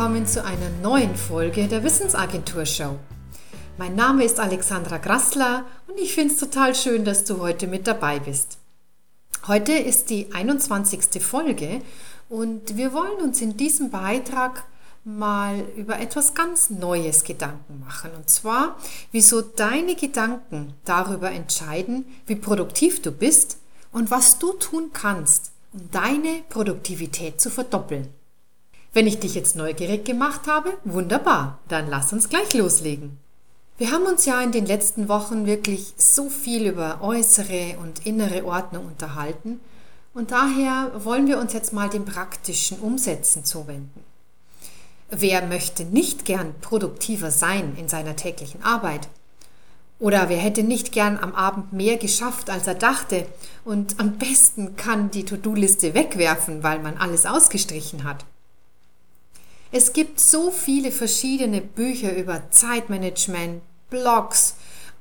Willkommen zu einer neuen Folge der Wissensagentur Show. Mein Name ist Alexandra Grassler und ich finde es total schön, dass du heute mit dabei bist. Heute ist die 21. Folge und wir wollen uns in diesem Beitrag mal über etwas ganz Neues Gedanken machen. Und zwar, wieso deine Gedanken darüber entscheiden, wie produktiv du bist und was du tun kannst, um deine Produktivität zu verdoppeln. Wenn ich dich jetzt neugierig gemacht habe, wunderbar, dann lass uns gleich loslegen. Wir haben uns ja in den letzten Wochen wirklich so viel über äußere und innere Ordnung unterhalten und daher wollen wir uns jetzt mal dem praktischen Umsetzen zuwenden. Wer möchte nicht gern produktiver sein in seiner täglichen Arbeit? Oder wer hätte nicht gern am Abend mehr geschafft, als er dachte und am besten kann die To-Do-Liste wegwerfen, weil man alles ausgestrichen hat? Es gibt so viele verschiedene Bücher über Zeitmanagement, Blogs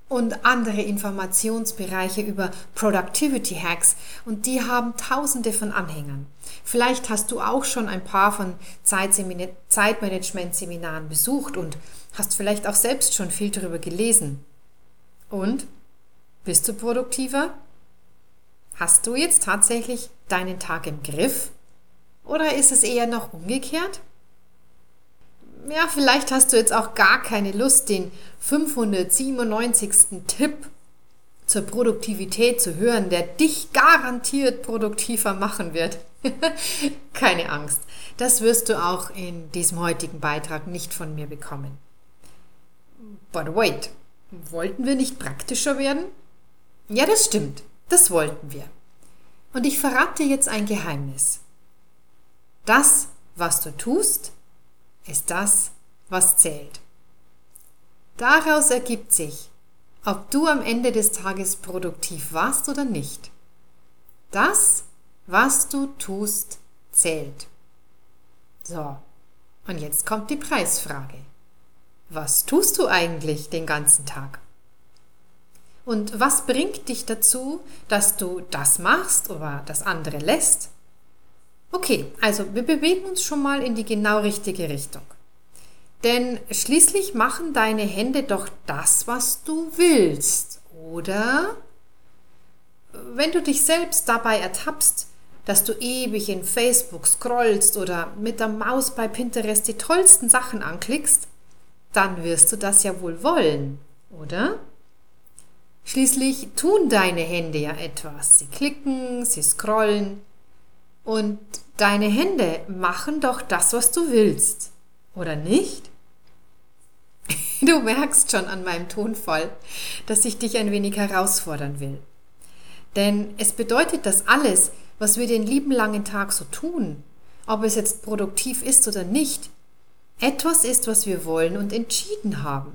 und andere Informationsbereiche über Productivity Hacks und die haben tausende von Anhängern. Vielleicht hast du auch schon ein paar von Zeitmanagement-Seminaren besucht und hast vielleicht auch selbst schon viel darüber gelesen. Und? Bist du produktiver? Hast du jetzt tatsächlich deinen Tag im Griff? Oder ist es eher noch umgekehrt? Ja, vielleicht hast du jetzt auch gar keine Lust, den 597. Tipp zur Produktivität zu hören, der dich garantiert produktiver machen wird. keine Angst, das wirst du auch in diesem heutigen Beitrag nicht von mir bekommen. But wait, wollten wir nicht praktischer werden? Ja, das stimmt, das wollten wir. Und ich verrate jetzt ein Geheimnis. Das, was du tust, ist das, was zählt. Daraus ergibt sich, ob du am Ende des Tages produktiv warst oder nicht. Das, was du tust, zählt. So, und jetzt kommt die Preisfrage. Was tust du eigentlich den ganzen Tag? Und was bringt dich dazu, dass du das machst oder das andere lässt? Okay, also wir bewegen uns schon mal in die genau richtige Richtung. Denn schließlich machen deine Hände doch das, was du willst, oder? Wenn du dich selbst dabei ertappst, dass du ewig in Facebook scrollst oder mit der Maus bei Pinterest die tollsten Sachen anklickst, dann wirst du das ja wohl wollen, oder? Schließlich tun deine Hände ja etwas. Sie klicken, sie scrollen, und deine Hände machen doch das, was du willst, oder nicht? Du merkst schon an meinem Tonfall, dass ich dich ein wenig herausfordern will. Denn es bedeutet, dass alles, was wir den lieben langen Tag so tun, ob es jetzt produktiv ist oder nicht, etwas ist, was wir wollen und entschieden haben.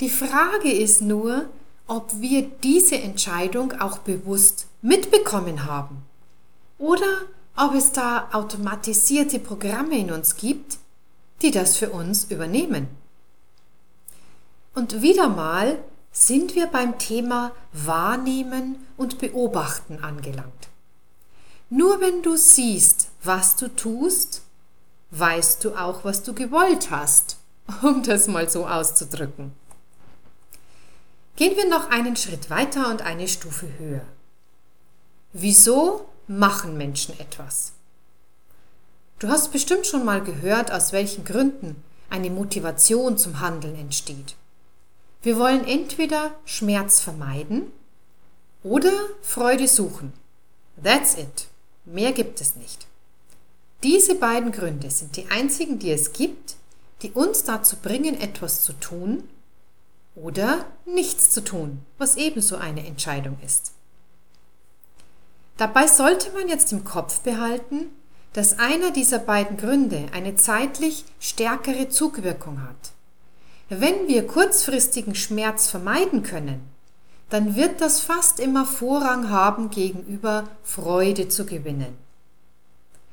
Die Frage ist nur, ob wir diese Entscheidung auch bewusst mitbekommen haben oder ob es da automatisierte Programme in uns gibt, die das für uns übernehmen. Und wieder mal sind wir beim Thema Wahrnehmen und Beobachten angelangt. Nur wenn du siehst, was du tust, weißt du auch, was du gewollt hast, um das mal so auszudrücken. Gehen wir noch einen Schritt weiter und eine Stufe höher. Wieso machen Menschen etwas. Du hast bestimmt schon mal gehört, aus welchen Gründen eine Motivation zum Handeln entsteht. Wir wollen entweder Schmerz vermeiden oder Freude suchen. That's it. Mehr gibt es nicht. Diese beiden Gründe sind die einzigen, die es gibt, die uns dazu bringen, etwas zu tun oder nichts zu tun, was ebenso eine Entscheidung ist. Dabei sollte man jetzt im Kopf behalten, dass einer dieser beiden Gründe eine zeitlich stärkere Zugwirkung hat. Wenn wir kurzfristigen Schmerz vermeiden können, dann wird das fast immer Vorrang haben gegenüber Freude zu gewinnen.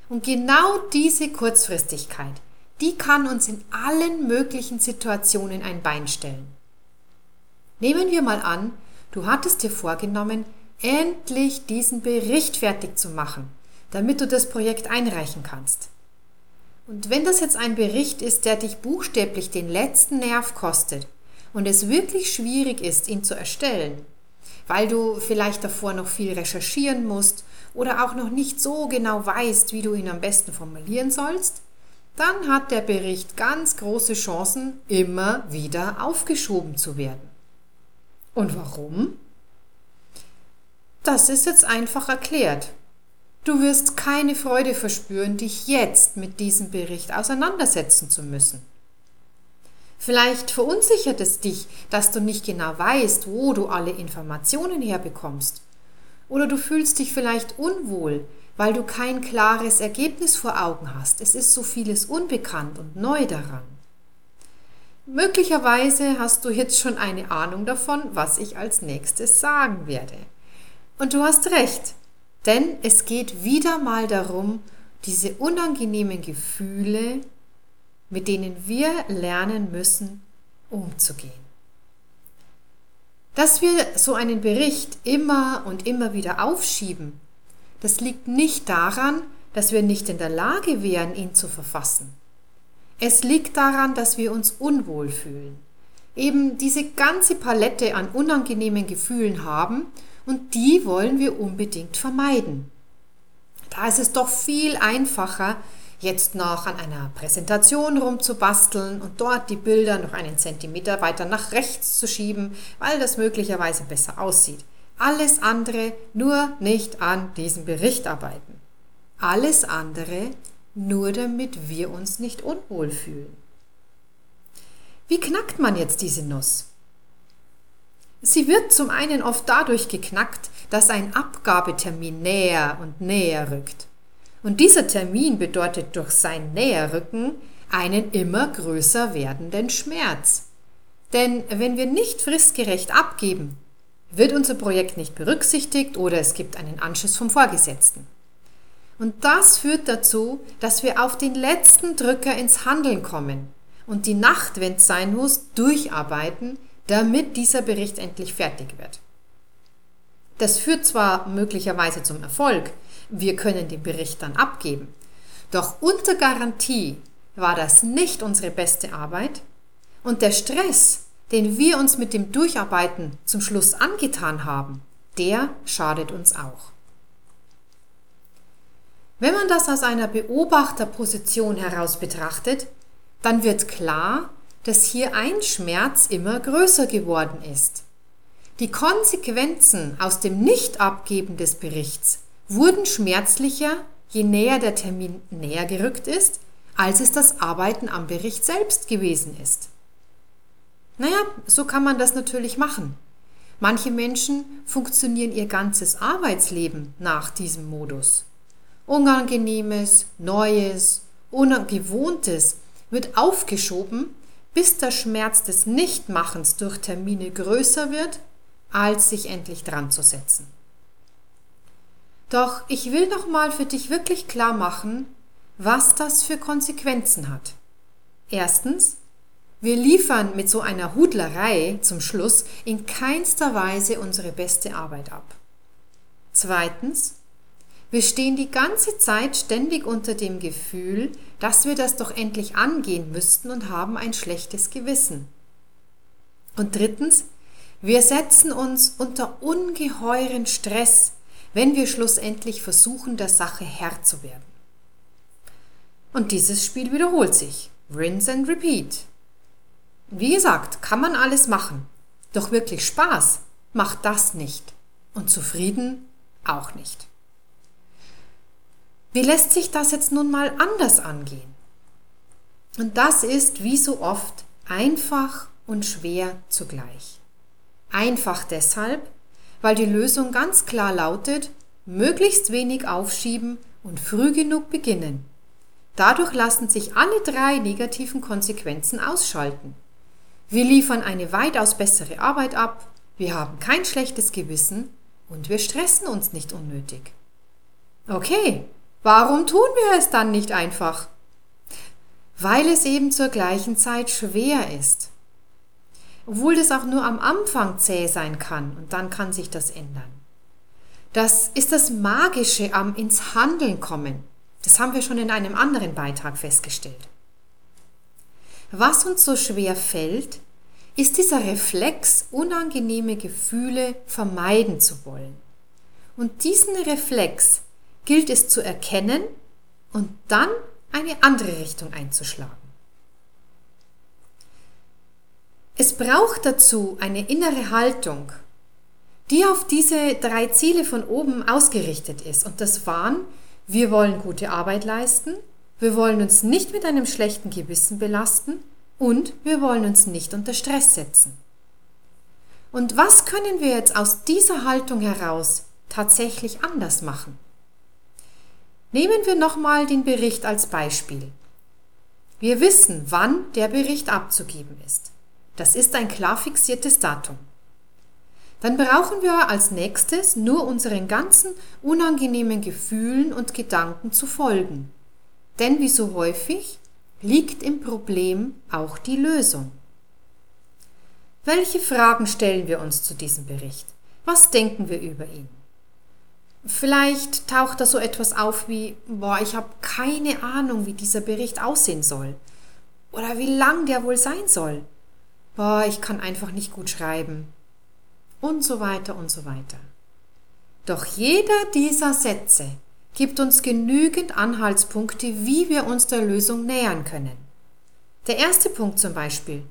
Und genau diese Kurzfristigkeit, die kann uns in allen möglichen Situationen ein Bein stellen. Nehmen wir mal an, du hattest dir vorgenommen, endlich diesen Bericht fertig zu machen, damit du das Projekt einreichen kannst. Und wenn das jetzt ein Bericht ist, der dich buchstäblich den letzten Nerv kostet und es wirklich schwierig ist, ihn zu erstellen, weil du vielleicht davor noch viel recherchieren musst oder auch noch nicht so genau weißt, wie du ihn am besten formulieren sollst, dann hat der Bericht ganz große Chancen, immer wieder aufgeschoben zu werden. Und warum? Das ist jetzt einfach erklärt. Du wirst keine Freude verspüren, dich jetzt mit diesem Bericht auseinandersetzen zu müssen. Vielleicht verunsichert es dich, dass du nicht genau weißt, wo du alle Informationen herbekommst. Oder du fühlst dich vielleicht unwohl, weil du kein klares Ergebnis vor Augen hast. Es ist so vieles unbekannt und neu daran. Möglicherweise hast du jetzt schon eine Ahnung davon, was ich als nächstes sagen werde. Und du hast recht, denn es geht wieder mal darum, diese unangenehmen Gefühle, mit denen wir lernen müssen, umzugehen. Dass wir so einen Bericht immer und immer wieder aufschieben, das liegt nicht daran, dass wir nicht in der Lage wären, ihn zu verfassen. Es liegt daran, dass wir uns unwohl fühlen, eben diese ganze Palette an unangenehmen Gefühlen haben und die wollen wir unbedingt vermeiden. Da ist es doch viel einfacher, jetzt noch an einer Präsentation rumzubasteln und dort die Bilder noch einen Zentimeter weiter nach rechts zu schieben, weil das möglicherweise besser aussieht. Alles andere nur nicht an diesem Bericht arbeiten. Alles andere nur damit wir uns nicht unwohl fühlen. Wie knackt man jetzt diese Nuss? Sie wird zum einen oft dadurch geknackt, dass ein Abgabetermin näher und näher rückt. Und dieser Termin bedeutet durch sein Näherrücken einen immer größer werdenden Schmerz. Denn wenn wir nicht fristgerecht abgeben, wird unser Projekt nicht berücksichtigt oder es gibt einen Anschiss vom Vorgesetzten. Und das führt dazu, dass wir auf den letzten Drücker ins Handeln kommen und die Nacht, wenn es sein muss, durcharbeiten, damit dieser Bericht endlich fertig wird. Das führt zwar möglicherweise zum Erfolg, wir können den Bericht dann abgeben, doch unter Garantie war das nicht unsere beste Arbeit und der Stress, den wir uns mit dem Durcharbeiten zum Schluss angetan haben, der schadet uns auch. Wenn man das aus einer Beobachterposition heraus betrachtet, dann wird klar, dass hier ein Schmerz immer größer geworden ist. Die Konsequenzen aus dem Nichtabgeben des Berichts wurden schmerzlicher, je näher der Termin näher gerückt ist, als es das Arbeiten am Bericht selbst gewesen ist. Naja, so kann man das natürlich machen. Manche Menschen funktionieren ihr ganzes Arbeitsleben nach diesem Modus. Unangenehmes, Neues, Ungewohntes wird aufgeschoben, bis der Schmerz des Nichtmachens durch Termine größer wird, als sich endlich dran zu setzen. Doch ich will noch mal für dich wirklich klar machen, was das für Konsequenzen hat. Erstens, wir liefern mit so einer Hudlerei zum Schluss in keinster Weise unsere beste Arbeit ab. Zweitens, wir stehen die ganze Zeit ständig unter dem Gefühl, dass wir das doch endlich angehen müssten und haben ein schlechtes Gewissen. Und drittens, wir setzen uns unter ungeheuren Stress, wenn wir schlussendlich versuchen, der Sache Herr zu werden. Und dieses Spiel wiederholt sich. Rinse and repeat. Wie gesagt, kann man alles machen. Doch wirklich Spaß macht das nicht. Und zufrieden auch nicht. Wie lässt sich das jetzt nun mal anders angehen? Und das ist, wie so oft, einfach und schwer zugleich. Einfach deshalb, weil die Lösung ganz klar lautet, möglichst wenig aufschieben und früh genug beginnen. Dadurch lassen sich alle drei negativen Konsequenzen ausschalten. Wir liefern eine weitaus bessere Arbeit ab, wir haben kein schlechtes Gewissen und wir stressen uns nicht unnötig. Okay, Warum tun wir es dann nicht einfach? Weil es eben zur gleichen Zeit schwer ist. Obwohl das auch nur am Anfang zäh sein kann und dann kann sich das ändern. Das ist das Magische am ins Handeln kommen. Das haben wir schon in einem anderen Beitrag festgestellt. Was uns so schwer fällt, ist dieser Reflex, unangenehme Gefühle vermeiden zu wollen. Und diesen Reflex gilt es zu erkennen und dann eine andere Richtung einzuschlagen. Es braucht dazu eine innere Haltung, die auf diese drei Ziele von oben ausgerichtet ist. Und das waren, wir wollen gute Arbeit leisten, wir wollen uns nicht mit einem schlechten Gewissen belasten und wir wollen uns nicht unter Stress setzen. Und was können wir jetzt aus dieser Haltung heraus tatsächlich anders machen? Nehmen wir nochmal den Bericht als Beispiel. Wir wissen, wann der Bericht abzugeben ist. Das ist ein klar fixiertes Datum. Dann brauchen wir als nächstes nur unseren ganzen unangenehmen Gefühlen und Gedanken zu folgen. Denn wie so häufig liegt im Problem auch die Lösung. Welche Fragen stellen wir uns zu diesem Bericht? Was denken wir über ihn? Vielleicht taucht da so etwas auf wie, boah, ich habe keine Ahnung, wie dieser Bericht aussehen soll. Oder wie lang der wohl sein soll. Boah, ich kann einfach nicht gut schreiben. Und so weiter und so weiter. Doch jeder dieser Sätze gibt uns genügend Anhaltspunkte, wie wir uns der Lösung nähern können. Der erste Punkt zum Beispiel.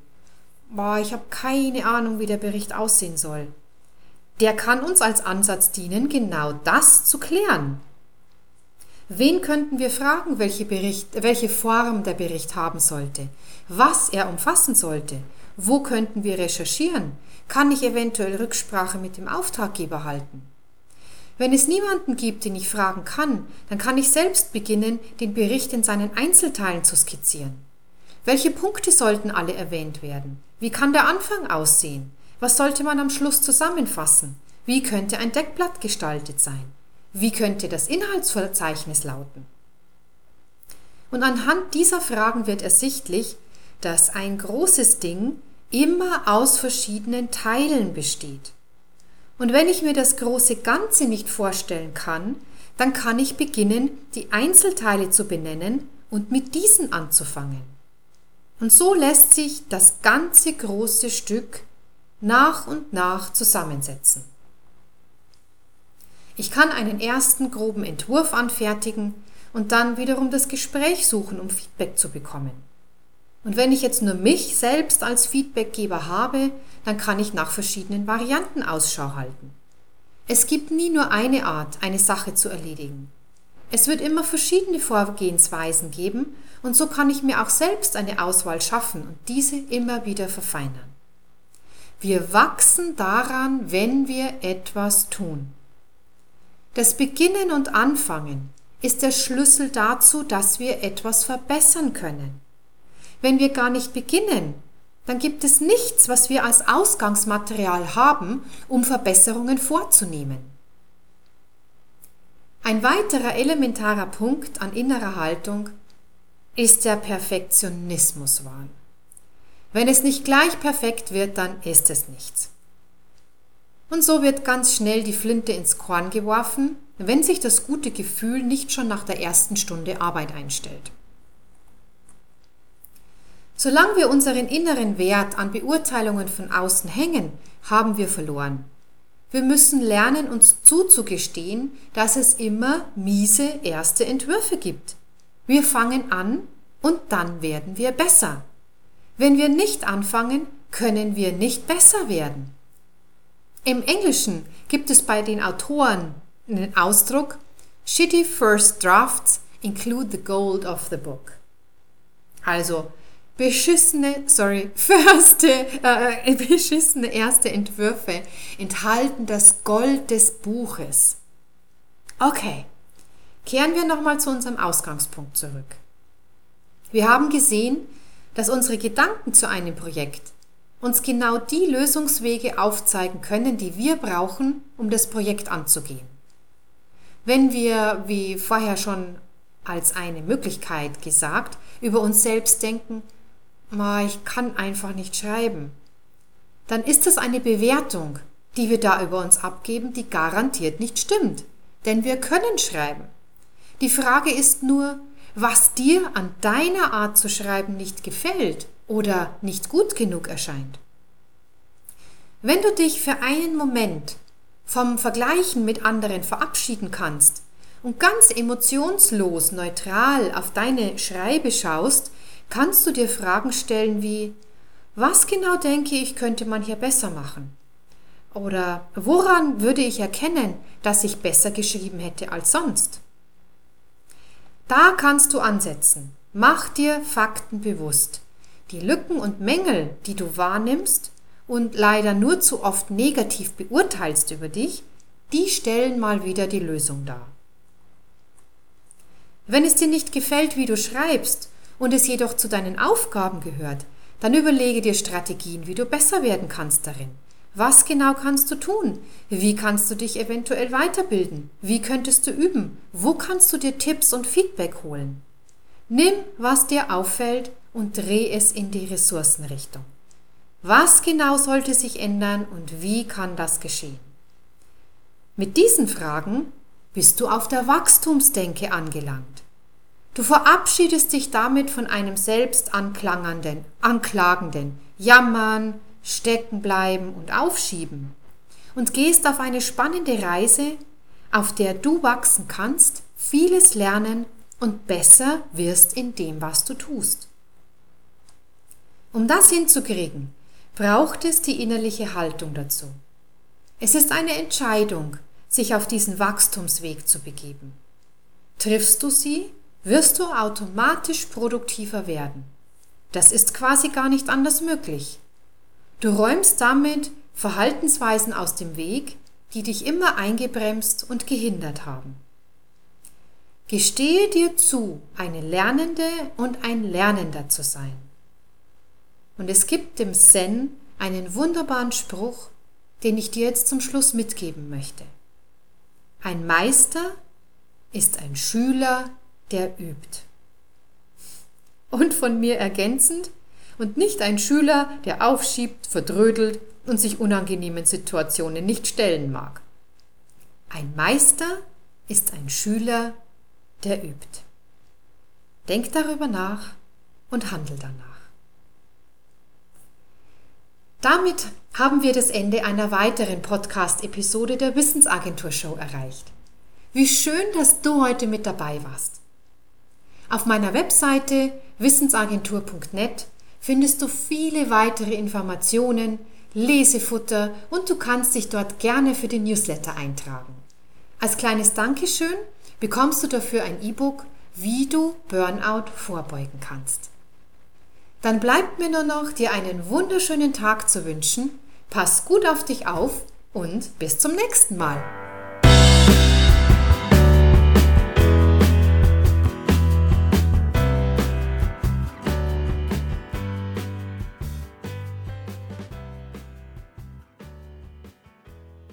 Boah, ich habe keine Ahnung, wie der Bericht aussehen soll. Der kann uns als Ansatz dienen, genau das zu klären. Wen könnten wir fragen, welche, Bericht, welche Form der Bericht haben sollte, was er umfassen sollte, wo könnten wir recherchieren, kann ich eventuell Rücksprache mit dem Auftraggeber halten. Wenn es niemanden gibt, den ich fragen kann, dann kann ich selbst beginnen, den Bericht in seinen Einzelteilen zu skizzieren. Welche Punkte sollten alle erwähnt werden? Wie kann der Anfang aussehen? Was sollte man am Schluss zusammenfassen? Wie könnte ein Deckblatt gestaltet sein? Wie könnte das Inhaltsverzeichnis lauten? Und anhand dieser Fragen wird ersichtlich, dass ein großes Ding immer aus verschiedenen Teilen besteht. Und wenn ich mir das große Ganze nicht vorstellen kann, dann kann ich beginnen, die Einzelteile zu benennen und mit diesen anzufangen. Und so lässt sich das ganze große Stück nach und nach zusammensetzen. Ich kann einen ersten groben Entwurf anfertigen und dann wiederum das Gespräch suchen, um Feedback zu bekommen. Und wenn ich jetzt nur mich selbst als Feedbackgeber habe, dann kann ich nach verschiedenen Varianten Ausschau halten. Es gibt nie nur eine Art, eine Sache zu erledigen. Es wird immer verschiedene Vorgehensweisen geben und so kann ich mir auch selbst eine Auswahl schaffen und diese immer wieder verfeinern. Wir wachsen daran, wenn wir etwas tun. Das Beginnen und Anfangen ist der Schlüssel dazu, dass wir etwas verbessern können. Wenn wir gar nicht beginnen, dann gibt es nichts, was wir als Ausgangsmaterial haben, um Verbesserungen vorzunehmen. Ein weiterer elementarer Punkt an innerer Haltung ist der Perfektionismuswahn. Wenn es nicht gleich perfekt wird, dann ist es nichts. Und so wird ganz schnell die Flinte ins Korn geworfen, wenn sich das gute Gefühl nicht schon nach der ersten Stunde Arbeit einstellt. Solange wir unseren inneren Wert an Beurteilungen von außen hängen, haben wir verloren. Wir müssen lernen, uns zuzugestehen, dass es immer miese erste Entwürfe gibt. Wir fangen an und dann werden wir besser. Wenn wir nicht anfangen, können wir nicht besser werden. Im Englischen gibt es bei den Autoren den Ausdruck Shitty first drafts include the gold of the book. Also beschissene, sorry, erste, äh, beschissene erste Entwürfe enthalten das Gold des Buches. Okay, kehren wir nochmal zu unserem Ausgangspunkt zurück. Wir haben gesehen, dass unsere Gedanken zu einem Projekt uns genau die Lösungswege aufzeigen können, die wir brauchen, um das Projekt anzugehen. Wenn wir, wie vorher schon als eine Möglichkeit gesagt, über uns selbst denken, ich kann einfach nicht schreiben, dann ist das eine Bewertung, die wir da über uns abgeben, die garantiert nicht stimmt. Denn wir können schreiben. Die Frage ist nur, was dir an deiner Art zu schreiben nicht gefällt oder nicht gut genug erscheint. Wenn du dich für einen Moment vom Vergleichen mit anderen verabschieden kannst und ganz emotionslos neutral auf deine Schreibe schaust, kannst du dir Fragen stellen wie, was genau denke ich, könnte man hier besser machen? Oder woran würde ich erkennen, dass ich besser geschrieben hätte als sonst? Da kannst du ansetzen. Mach dir Fakten bewusst. Die Lücken und Mängel, die du wahrnimmst und leider nur zu oft negativ beurteilst über dich, die stellen mal wieder die Lösung dar. Wenn es dir nicht gefällt, wie du schreibst und es jedoch zu deinen Aufgaben gehört, dann überlege dir Strategien, wie du besser werden kannst darin. Was genau kannst du tun? Wie kannst du dich eventuell weiterbilden? Wie könntest du üben? Wo kannst du dir Tipps und Feedback holen? Nimm, was dir auffällt und dreh es in die Ressourcenrichtung. Was genau sollte sich ändern und wie kann das geschehen? Mit diesen Fragen bist du auf der Wachstumsdenke angelangt. Du verabschiedest dich damit von einem selbst anklangernden, anklagenden Jammern, Steckenbleiben und Aufschieben und gehst auf eine spannende Reise, auf der du wachsen kannst, vieles lernen und besser wirst in dem, was du tust. Um das hinzukriegen, braucht es die innerliche Haltung dazu. Es ist eine Entscheidung, sich auf diesen Wachstumsweg zu begeben. Triffst du sie, wirst du automatisch produktiver werden. Das ist quasi gar nicht anders möglich. Du räumst damit Verhaltensweisen aus dem Weg, die dich immer eingebremst und gehindert haben. Gestehe dir zu, eine Lernende und ein Lernender zu sein. Und es gibt im Zen einen wunderbaren Spruch, den ich dir jetzt zum Schluss mitgeben möchte. Ein Meister ist ein Schüler, der übt. Und von mir ergänzend, und nicht ein Schüler, der aufschiebt, verdrödelt und sich unangenehmen Situationen nicht stellen mag. Ein Meister ist ein Schüler, der übt. Denk darüber nach und handel danach. Damit haben wir das Ende einer weiteren Podcast-Episode der Wissensagentur Show erreicht. Wie schön, dass du heute mit dabei warst. Auf meiner Webseite wissensagentur.net findest du viele weitere Informationen, Lesefutter und du kannst dich dort gerne für den Newsletter eintragen. Als kleines Dankeschön bekommst du dafür ein E-Book, wie du Burnout vorbeugen kannst. Dann bleibt mir nur noch, dir einen wunderschönen Tag zu wünschen. Pass gut auf dich auf und bis zum nächsten Mal.